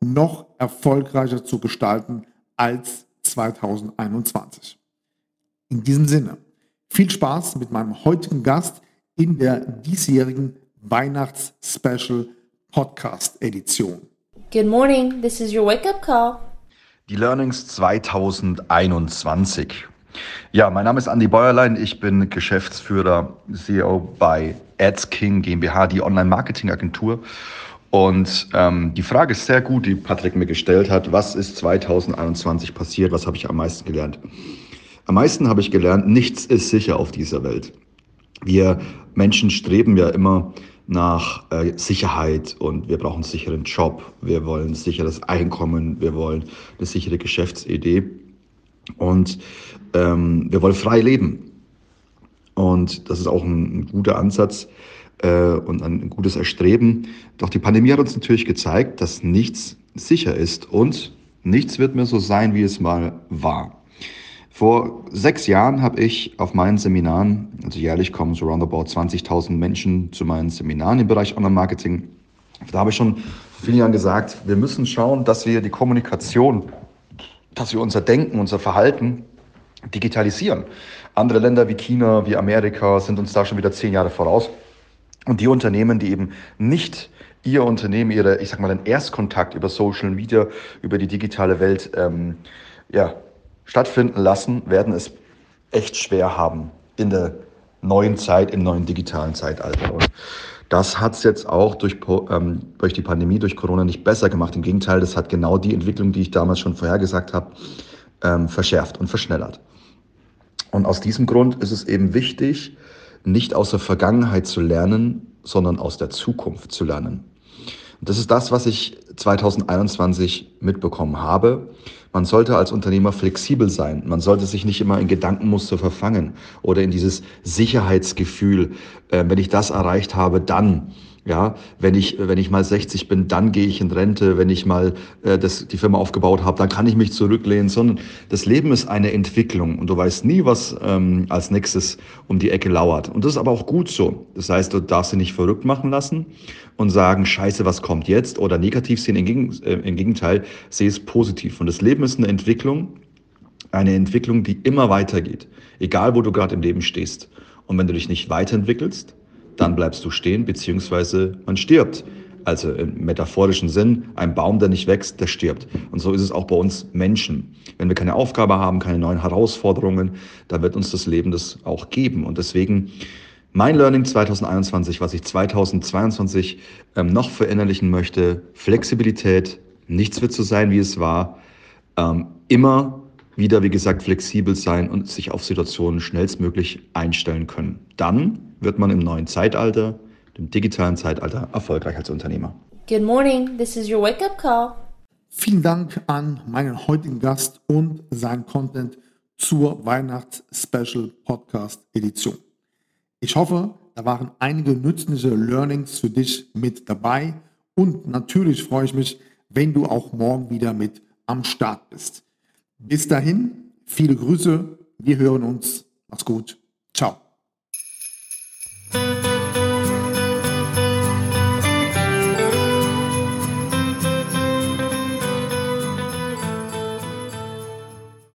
noch erfolgreicher zu gestalten als 2021. In diesem Sinne, viel Spaß mit meinem heutigen Gast in der diesjährigen Weihnachts-Special Podcast Edition. Good morning, this is your wake-up call. Die Learnings 2021. Ja, mein Name ist Andy Bäuerlein. Ich bin Geschäftsführer, CEO bei AdsKing GmbH, die Online-Marketing-Agentur. Und ähm, die Frage ist sehr gut, die Patrick mir gestellt hat. Was ist 2021 passiert? Was habe ich am meisten gelernt? Am meisten habe ich gelernt, nichts ist sicher auf dieser Welt. Wir Menschen streben ja immer nach äh, Sicherheit und wir brauchen einen sicheren Job, wir wollen ein sicheres Einkommen, wir wollen eine sichere Geschäftsidee und ähm, wir wollen frei leben. Und das ist auch ein, ein guter Ansatz, äh, und ein gutes Erstreben. Doch die Pandemie hat uns natürlich gezeigt, dass nichts sicher ist und nichts wird mehr so sein, wie es mal war. Vor sechs Jahren habe ich auf meinen Seminaren, also jährlich kommen so roundabout 20.000 Menschen zu meinen Seminaren im Bereich Online-Marketing. Da habe ich schon vor vielen Jahren gesagt, wir müssen schauen, dass wir die Kommunikation, dass wir unser Denken, unser Verhalten digitalisieren. Andere Länder wie China, wie Amerika sind uns da schon wieder zehn Jahre voraus. Und die Unternehmen, die eben nicht ihr Unternehmen, ihre, ich sag mal, den Erstkontakt über Social Media, über die digitale Welt ähm, ja, stattfinden lassen, werden es echt schwer haben in der neuen Zeit, im neuen digitalen Zeitalter. Und das hat es jetzt auch durch, ähm, durch die Pandemie, durch Corona nicht besser gemacht. Im Gegenteil, das hat genau die Entwicklung, die ich damals schon vorhergesagt habe, ähm, verschärft und verschnellert. Und aus diesem Grund ist es eben wichtig, nicht aus der Vergangenheit zu lernen, sondern aus der Zukunft zu lernen. Und das ist das, was ich 2021 mitbekommen habe. Man sollte als Unternehmer flexibel sein. Man sollte sich nicht immer in Gedankenmuster verfangen oder in dieses Sicherheitsgefühl, äh, wenn ich das erreicht habe, dann. Ja, wenn ich, wenn ich mal 60 bin, dann gehe ich in Rente. Wenn ich mal äh, das, die Firma aufgebaut habe, dann kann ich mich zurücklehnen. Sondern das Leben ist eine Entwicklung und du weißt nie, was ähm, als nächstes um die Ecke lauert. Und das ist aber auch gut so. Das heißt, du darfst dich nicht verrückt machen lassen und sagen, scheiße, was kommt jetzt? Oder negativ sehen. Im, Gegen, äh, Im Gegenteil, sehe es positiv. Und das Leben ist eine Entwicklung, eine Entwicklung, die immer weitergeht. Egal, wo du gerade im Leben stehst. Und wenn du dich nicht weiterentwickelst, dann bleibst du stehen, beziehungsweise man stirbt. Also im metaphorischen Sinn, ein Baum, der nicht wächst, der stirbt. Und so ist es auch bei uns Menschen. Wenn wir keine Aufgabe haben, keine neuen Herausforderungen, dann wird uns das Leben das auch geben. Und deswegen mein Learning 2021, was ich 2022 ähm, noch verinnerlichen möchte, Flexibilität, nichts wird so sein, wie es war, ähm, immer wieder, wie gesagt, flexibel sein und sich auf Situationen schnellstmöglich einstellen können. Dann wird man im neuen Zeitalter, dem digitalen Zeitalter, erfolgreich als Unternehmer. Good morning, this is your wake-up call. Vielen Dank an meinen heutigen Gast und sein Content zur Weihnachts-Special Podcast Edition. Ich hoffe, da waren einige nützliche Learnings für dich mit dabei und natürlich freue ich mich, wenn du auch morgen wieder mit am Start bist. Bis dahin, viele Grüße, wir hören uns. Mach's gut. Ciao.